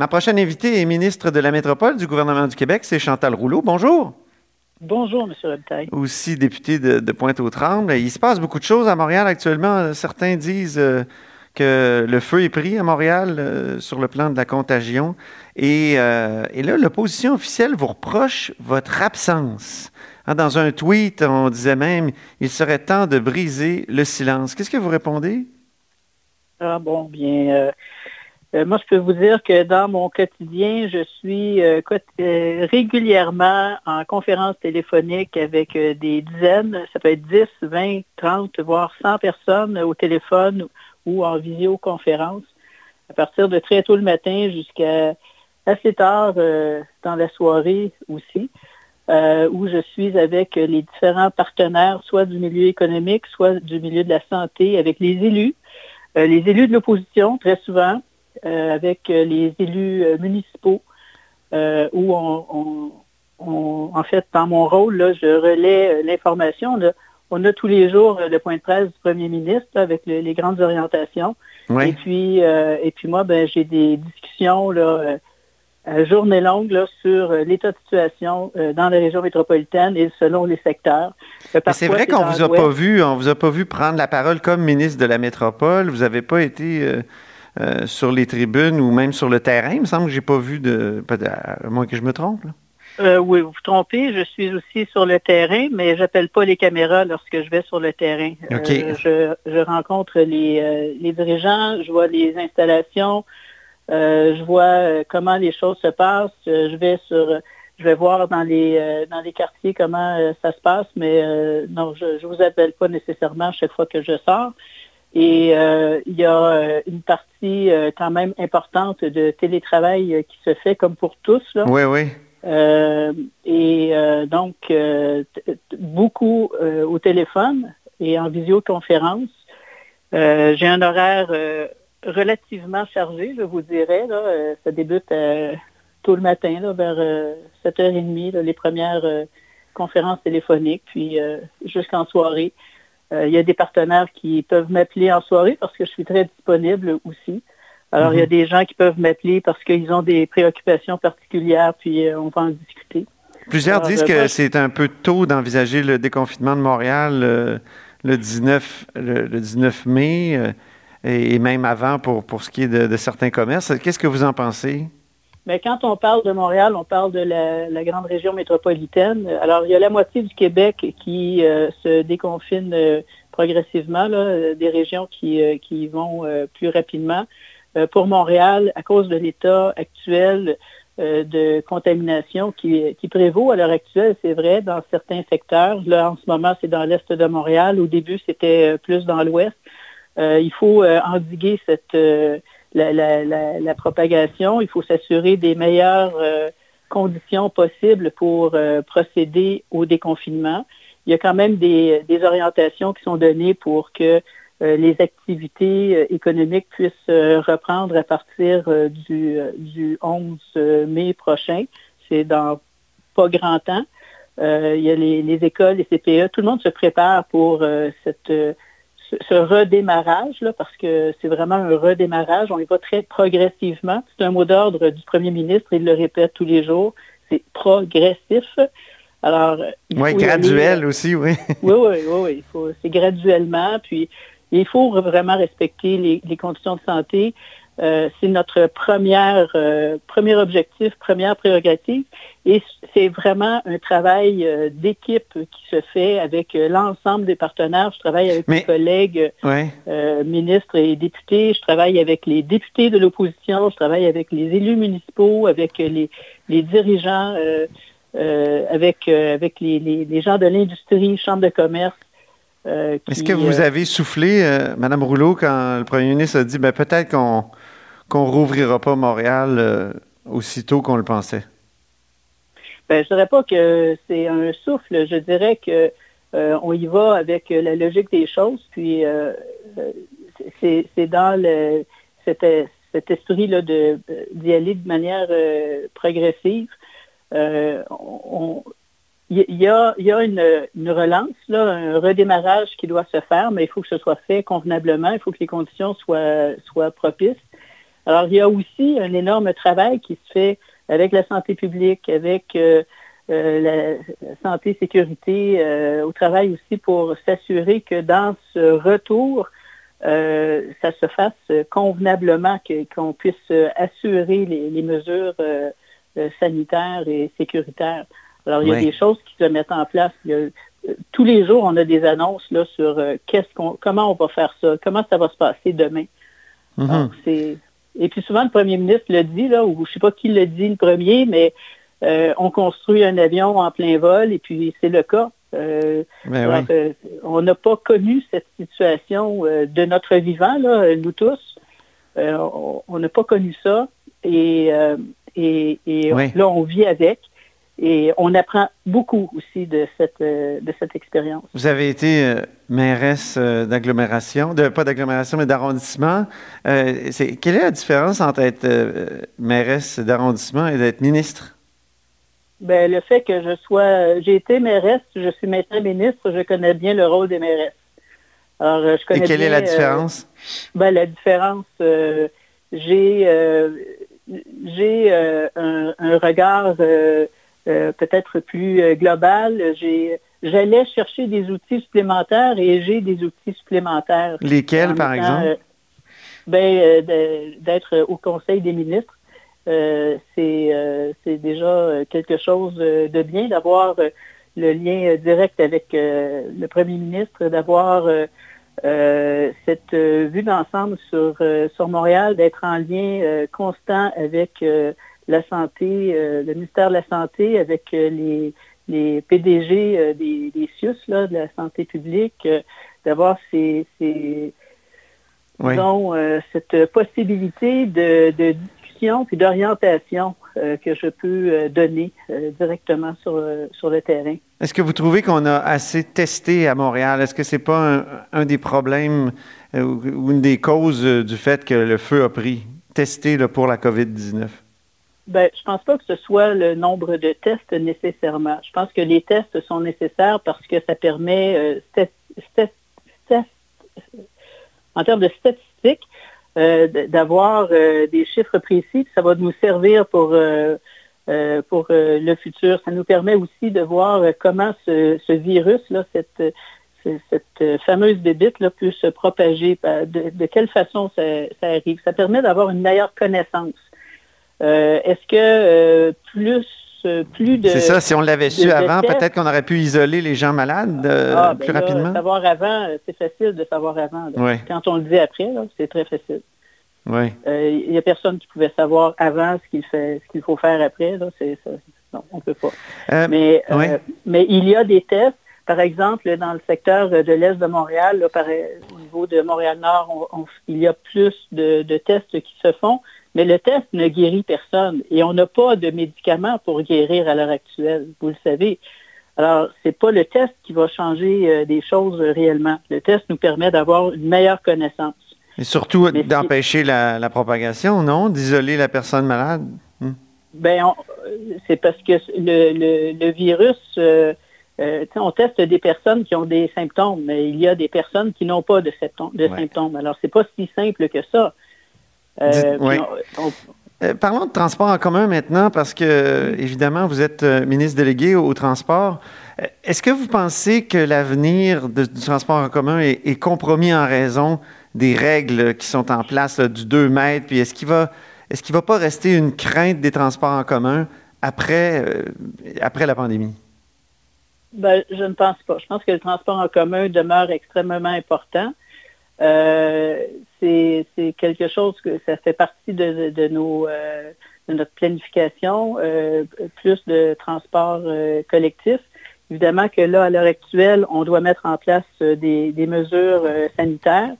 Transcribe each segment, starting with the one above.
Ma prochaine invitée est ministre de la Métropole du gouvernement du Québec, c'est Chantal Rouleau. Bonjour. Bonjour, M. Robitaille. Aussi député de, Pointe-aux-Trembles. Il se passe beaucoup de choses à Montréal actuellement. Certains disent euh, que le feu est pris à Montréal euh, sur le plan de la contagion. Et, euh, et là, l'opposition officielle vous reproche votre absence. Hein, dans un tweet, on disait même il serait temps de briser le silence. Qu'est-ce que vous répondez? Ah bon, bien, euh, moi, je peux vous dire que dans mon quotidien, je suis euh, euh, régulièrement en conférence téléphonique avec des dizaines, ça peut être 10, 20, 30, voire 100 personnes au téléphone ou en visioconférence, à partir de très tôt le matin jusqu'à assez tard dans la soirée aussi, où je suis avec les différents partenaires, soit du milieu économique, soit du milieu de la santé, avec les élus, les élus de l'opposition, très souvent, avec euh, les élus euh, municipaux où on, en fait, dans mon rôle, là, je relais l'information. On a tous les jours le point de presse du premier ministre avec les grandes orientations. Et puis, et puis moi, ben, j'ai des discussions là, journée longue là, sur l'état de situation dans la région métropolitaine et selon les secteurs. c'est vrai qu'on vous a pas vu, on vous a pas vu prendre la parole comme ministre de la métropole. Vous n'avez pas été euh, sur les tribunes ou même sur le terrain. Il me semble que j'ai pas vu de. À moins que je me trompe. Euh, oui, vous vous trompez. Je suis aussi sur le terrain, mais j'appelle pas les caméras lorsque je vais sur le terrain. Euh, je, rencontre les, dirigeants, je vois les installations, je vois comment les choses se passent. Je vais sur, je vais voir dans les dans les quartiers comment ça se passe, mais non, je ne vous appelle pas nécessairement chaque fois que je sors. Et euh, il y a euh, une partie euh, quand même importante de télétravail qui se fait comme pour tous. Là. Oui, oui. et donc, beaucoup au téléphone et en visioconférence. J'ai un horaire relativement chargé, je vous dirais. Là. ça débute tôt le matin, là, vers 7h30, les premières conférences téléphoniques, puis jusqu'en soirée. Euh, il y a des partenaires qui peuvent m'appeler en soirée parce que je suis très disponible aussi. Alors, il y a mhm. des gens qui peuvent m'appeler parce qu'ils ont des préoccupations particulières, puis euh, on va en discuter. Plusieurs disent que c'est un peu tôt d'envisager le déconfinement de Montréal euh, le, 19, le, 19 mai et, même avant pour, pour ce qui est de certains commerces. Qu'est-ce que vous en pensez? Mais quand on parle de Montréal, on parle de la, grande région métropolitaine. Alors, il y a la moitié du Québec qui euh, se déconfine euh, progressivement, là, des régions qui, euh, vont plus rapidement. pour Montréal, à cause de l'état actuel de contamination qui prévaut à l'heure actuelle, c'est vrai, dans certains secteurs. Là, en ce moment, c'est dans l'est de Montréal. Au début, c'était plus dans l'ouest. il faut endiguer cette la, propagation. Il faut s'assurer des meilleures euh, conditions possibles pour euh, procéder au déconfinement. Il y a quand même des, orientations qui sont données pour que euh, les activités économiques puissent reprendre à partir du, du 11 mai prochain. C'est dans pas grand temps. il y a les, écoles, les CPE, tout le monde se prépare pour cette ce redémarrage, là, parce que c'est vraiment un redémarrage, on y va très progressivement. C'est un mot d'ordre du premier ministre, il le répète tous les jours, c'est progressif. Alors, oui, graduel euh, aussi, oui. oui, oui, oui, c'est graduellement, puis il faut vraiment respecter les conditions de santé. Euh, c'est notre première, euh, premier objectif, première prérogative. Et c'est vraiment un travail euh, d'équipe qui se fait avec l'ensemble des partenaires. Je travaille avec mes collègues ministres et députés. Je travaille avec les députés de l'opposition. Je travaille avec les élus municipaux, avec les, dirigeants, avec, avec les, gens de l'industrie, chambre de commerce. Est-ce que vous avez soufflé, Madame Rouleau, quand le premier ministre a dit ben, peut-être qu'on qu'on rouvrira pas Montréal euh, aussitôt qu'on le pensait? Ben, je dirais pas que c'est un souffle. Je dirais que euh, on y va avec la logique des choses. Puis euh, c'est dans cet, esprit là d'y aller de manière progressive. il y, a, une, relance, là, un redémarrage qui doit se faire, mais il faut que ce soit fait convenablement, il faut que les conditions soient, soient propices. Alors, il y a aussi un énorme travail qui se fait avec la santé publique, avec la, santé sécurité au travail aussi pour s'assurer que dans ce retour, ça se fasse convenablement, qu'on puisse assurer les, mesures sanitaires et sécuritaires. Alors, il y a des choses qui se mettent en place. tous les jours, on a des annonces là, sur qu'est-ce qu'on, comment on va faire ça, comment ça va se passer demain. Mm-hmm. Et puis souvent, le premier ministre le dit, là, ou je ne sais pas qui le dit le premier, mais on construit un avion en plein vol, et puis c'est le cas. Euh, ben euh, on n'a pas connu cette situation euh, de notre vivant, là, nous tous. on n'a pas connu ça. Et, et, là, on vit avec. Et on apprend beaucoup aussi de cette, de cette expérience. Vous avez été mairesse d'agglomération, de, pas d'agglomération, mais d'arrondissement. quelle est la différence entre être mairesse d'arrondissement et d'être ministre? Ben, le fait que je sois, j'ai été mairesse, je suis maintenant ministre, je connais bien le rôle des mairesses. Alors, je connais Et quelle est la euh, différence? ben, la différence, euh, j'ai, euh, j'ai un, regard peut-être plus global. J'ai, j'allais chercher des outils supplémentaires et j'ai des outils supplémentaires. Lesquels, par exemple? ben, d'être au Conseil des ministres. Euh, euh, c'est déjà quelque chose de bien d'avoir le lien direct avec le premier ministre, d'avoir cette vue d'ensemble sur, sur Montréal, d'être en lien constant avec la santé, le ministère de la Santé, avec les, les PDG des, des CIUS, là, de la santé publique, d'avoir ces, ces cette possibilité de, de puis d'orientation euh, que je peux euh, donner euh, directement sur, sur le terrain. Est-ce que vous trouvez qu'on a assez testé à Montréal? Est-ce que ce n'est pas un, des problèmes ou une des causes du fait que le feu a pris, testé pour la COVID-19? Ben, je pense pas que ce soit le nombre de tests nécessairement. Je pense que les tests sont nécessaires parce que ça permet, en termes de statistiques, euh, d'avoir euh, des chiffres précis. Ça va nous servir pour, euh, pour le futur. Ça nous permet aussi de voir comment ce, virus, là, cette, fameuse bébite là, peut se propager, de, quelle façon ça, arrive. Ça permet d'avoir une meilleure connaissance. Est-ce que plus plus de. C'est ça, si on l'avait su avant, peut-être qu'on aurait pu isoler les gens malades ah, ben plus rapidement. Savoir avant, c'est facile de savoir avant. Quand on le dit après, c'est très facile. Il n'y euh, a personne qui pouvait savoir avant ce qu'il fait, ce qu'il faut faire après. Là. non, on ne peut pas. Euh, mais, euh, mais il y a des tests. Par exemple, dans le secteur de l'Est de Montréal, au niveau de Montréal-Nord, il y a plus de, tests qui se font, mais le test ne guérit personne. Et on n'a pas de médicaments pour guérir à l'heure actuelle, vous le savez. Alors, ce n'est pas le test qui va changer des choses réellement. Le test nous permet d'avoir une meilleure connaissance. Et surtout d'empêcher la, propagation, non? D'isoler la personne malade? Hmm. Ben, c'est parce que le, virus, euh, euh, on teste des personnes qui ont des symptômes, mais il y a des personnes qui n'ont pas de, symptômes. De symptômes. Alors, c'est pas si simple que ça. Euh, parlons de transport en commun maintenant, parce que, évidemment, vous êtes ministre délégué au, transport. Est-ce que vous pensez que l'avenir du transport en commun est compromis en raison des règles qui sont en place du 2 mètres? Puis est-ce qu'il va est-ce qu'il va pas rester une crainte des transports en commun après, euh, après la pandémie? Ben, je ne pense pas. Je pense que le transport en commun demeure extrêmement important. Euh, c'est quelque chose que ça fait partie de, nos, euh, de notre planification, plus de transport collectif. Évidemment que là, à l'heure actuelle, on doit mettre en place des, des mesures sanitaires.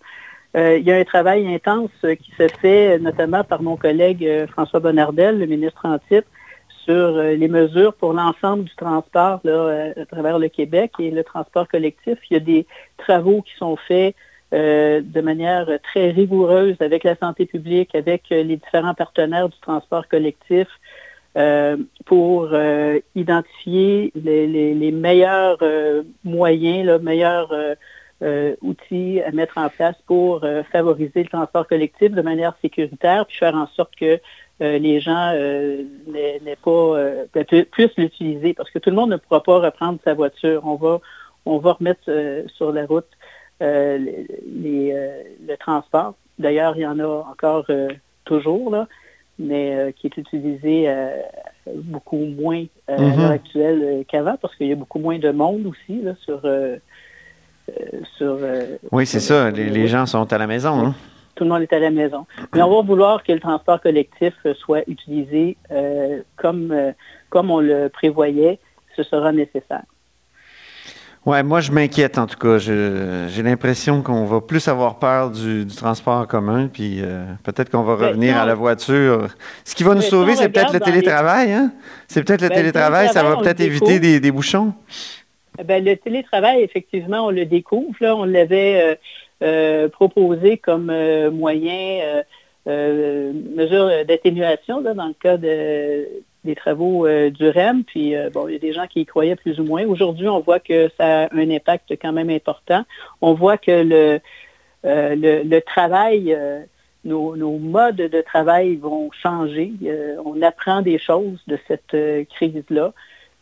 Euh, il y a un travail intense qui se fait notamment par mon collègue euh, François Bonnardel, le ministre en titre, sur euh, les mesures pour l'ensemble du transport à travers le Québec et le transport collectif. Il y a des travaux qui sont faits de manière très rigoureuse avec la santé publique, avec les différents partenaires du transport collectif pour identifier les, meilleurs moyens, les meilleurs outils à mettre en place pour favoriser le transport collectif de manière sécuritaire, puis faire en sorte que les gens n'aient pas ben, plus l'utiliser, parce que tout le monde ne pourra pas reprendre sa voiture. On va, on va remettre sur la route le transport. D'ailleurs, il y en a encore toujours, là, mais euh, qui est utilisé euh, beaucoup moins euh, à l'heure mhm. actuelle qu'avant, parce qu'il y a beaucoup moins de monde aussi là, sur... sur oui, c'est ça. Les, gens sont à la maison. Hein? Tout le monde est à la maison. Mais on va vouloir que le transport collectif soit utilisé comme, comme on le prévoyait. Ce sera nécessaire. Ouais, moi je m'inquiète en tout cas. J'ai l'impression qu'on va plus avoir peur du, transport en commun, puis euh, peut-être qu'on va ben, revenir à la voiture. Ce qui va nous ben, sauver, c'est peut-être le télétravail. Hein? C'est peut-être le, ben, télétravail, ça va peut-être éviter des, bouchons. Ben, le télétravail, effectivement, on le découvre. Là. On l'avait euh, euh, proposé comme moyen, mesure d'atténuation dans le cas de, des travaux euh, du REM, puis euh, bon, il y a des gens qui y croyaient plus ou moins. Aujourd'hui, on voit que ça a un impact quand même important. On voit que le, euh, le, travail, nos, nos, modes de travail vont changer. on apprend des choses de cette crise-là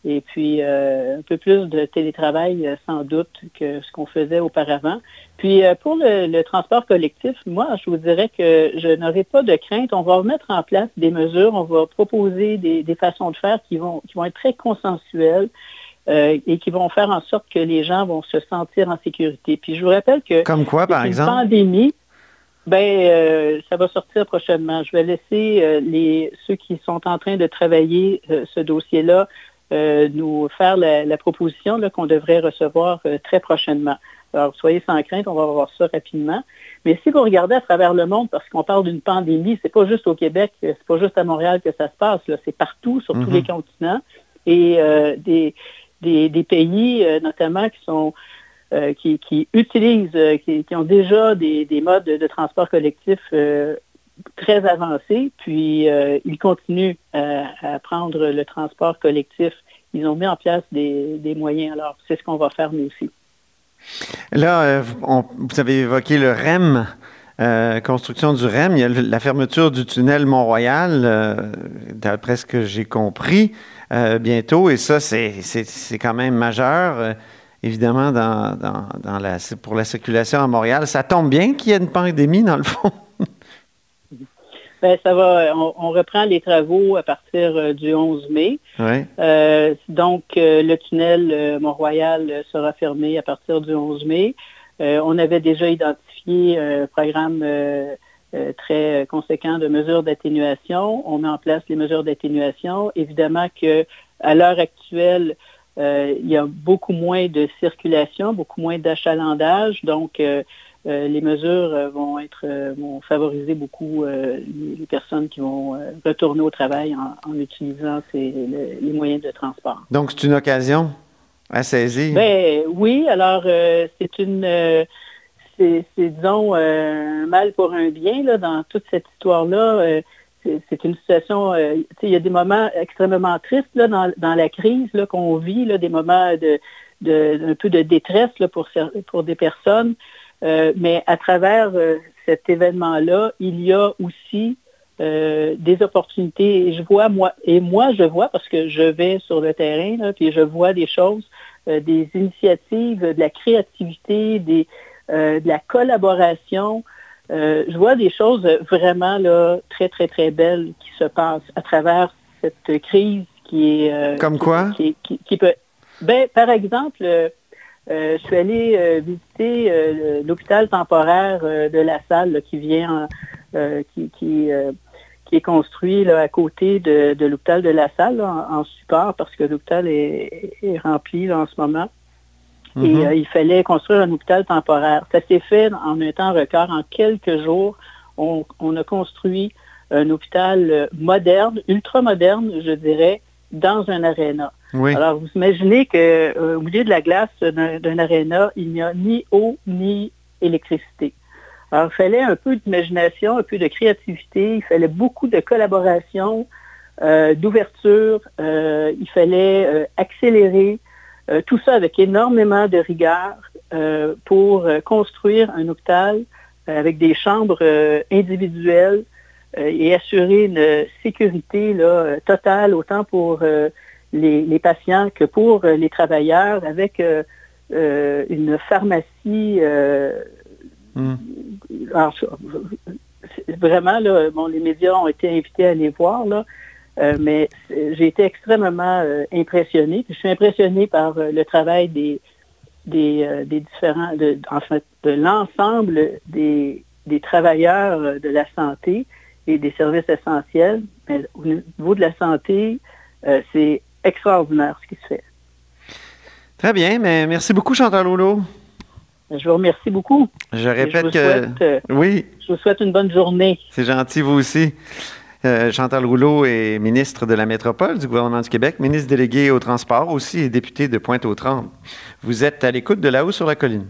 et puis euh, un peu plus de télétravail euh, sans doute que ce qu'on faisait auparavant. Puis euh, pour le, transport collectif, moi, je vous dirais que je n'aurai pas de crainte. On va mettre en place des mesures, on va proposer des, façons de faire qui vont, qui vont être très consensuelles. et qui vont faire en sorte que les gens vont se sentir en sécurité. Puis je vous rappelle que comme quoi, par exemple, pandémie, ben ça va sortir prochainement. Je vais laisser les ceux qui sont en train de travailler ce dossier-là euh, nous faire la, proposition qu'on devrait recevoir euh, très prochainement. Alors, soyez sans crainte, on va voir ça rapidement. Mais si vous regardez à travers le monde, parce qu'on parle d'une pandémie, c'est pas juste au Québec, c'est pas juste à Montréal que ça se passe, c'est partout, sur tous les mhm. continents. Et euh, des, des, pays, notamment, qui sont qui, qui, utilisent, qui, qui, ont déjà des, des modes de transport collectif très avancé, puis euh, ils continuent à, prendre le transport collectif. Ils ont mis en place des, moyens. Alors, c'est ce qu'on va faire nous aussi. Là, euh, vous avez évoqué le REM. Euh, construction du REM, il y a la fermeture du tunnel Mont-Royal, d'après ce que j'ai compris, bientôt, et ça, c'est quand même majeur, évidemment, dans, la, pour la circulation à Montréal. Ça tombe bien qu'il y ait une pandémie, dans le fond. Ben, ça va, on, reprend les travaux à partir euh, du 11 mai. Euh, donc, euh, le tunnel Mont-Royal sera fermé à partir du 11 mai. on avait déjà identifié un programme très conséquent de mesures d'atténuation. On met en place les mesures d'atténuation. Évidemment que à l'heure actuelle, il y a beaucoup moins de circulation, beaucoup moins d'achalandage. Donc, euh, les mesures euh, vont être euh, vont favoriser beaucoup les, personnes qui vont retourner au travail en, utilisant les moyens de transport. Donc c'est une occasion à saisir? Ben oui, alors c'est une c'est disons un mal pour un bien là dans toute cette histoire là. c'est une situation, il y a des moments extrêmement tristes là, dans, dans la crise qu'on vit, là, des moments de, de, un peu de détresse là, pour, pour des personnes. Euh, mais à travers euh, cet événement-là, il y a aussi euh, des opportunités. Et je vois, moi, et moi, je vois, parce que je vais sur le terrain, là, puis je vois des choses, des initiatives, de la créativité, des, de la collaboration. je vois des choses vraiment là, très, très, très belles qui se passent à travers cette crise qui est... Comme quoi? Qui, qui, peut... Ben, par exemple, je suis allée euh, visiter euh, l'hôpital temporaire de la salle qui vient, qui, qui, est construit à côté de, l'hôpital de la salle en, support parce que l'hôpital est, rempli en ce moment. Et mm-hmm. il fallait construire un hôpital temporaire. Ça s'est fait en un temps record. En quelques jours, on, on a construit un hôpital moderne, ultra moderne, je dirais, dans un aréna. Alors, vous imaginez qu'au euh, milieu de la glace d'un aréna, il n'y a ni eau ni électricité. Alors, il fallait un peu d'imagination, un peu de créativité, il fallait beaucoup de collaboration, euh, d'ouverture, euh, il fallait accélérer, tout ça avec énormément de rigueur pour construire un hôpital avec des chambres individuelles et assurer une sécurité totale autant pour les, patients que pour les travailleurs avec une pharmacie. Hmm. vraiment, là, bon, les médias ont été invités à aller voir, là, euh, mais j'ai été extrêmement euh, impressionnée. Je suis impressionnée par euh, le travail des, des, différents, de, en fait, de l'ensemble des, des travailleurs de la santé et des services essentiels. Mais au niveau de la santé, c'est extraordinaire ce qui se fait. Très bien, mais merci beaucoup, Chantal Rouleau. Je vous remercie beaucoup. Je répète que. oui. Je vous souhaite une bonne journée. C'est gentil, vous aussi. Euh, Chantal Rouleau est ministre de la Métropole du gouvernement du Québec, ministre délégué au transport aussi et député de Pointe-aux-Trembles. Vous êtes à l'écoute de là-haut sur la colline.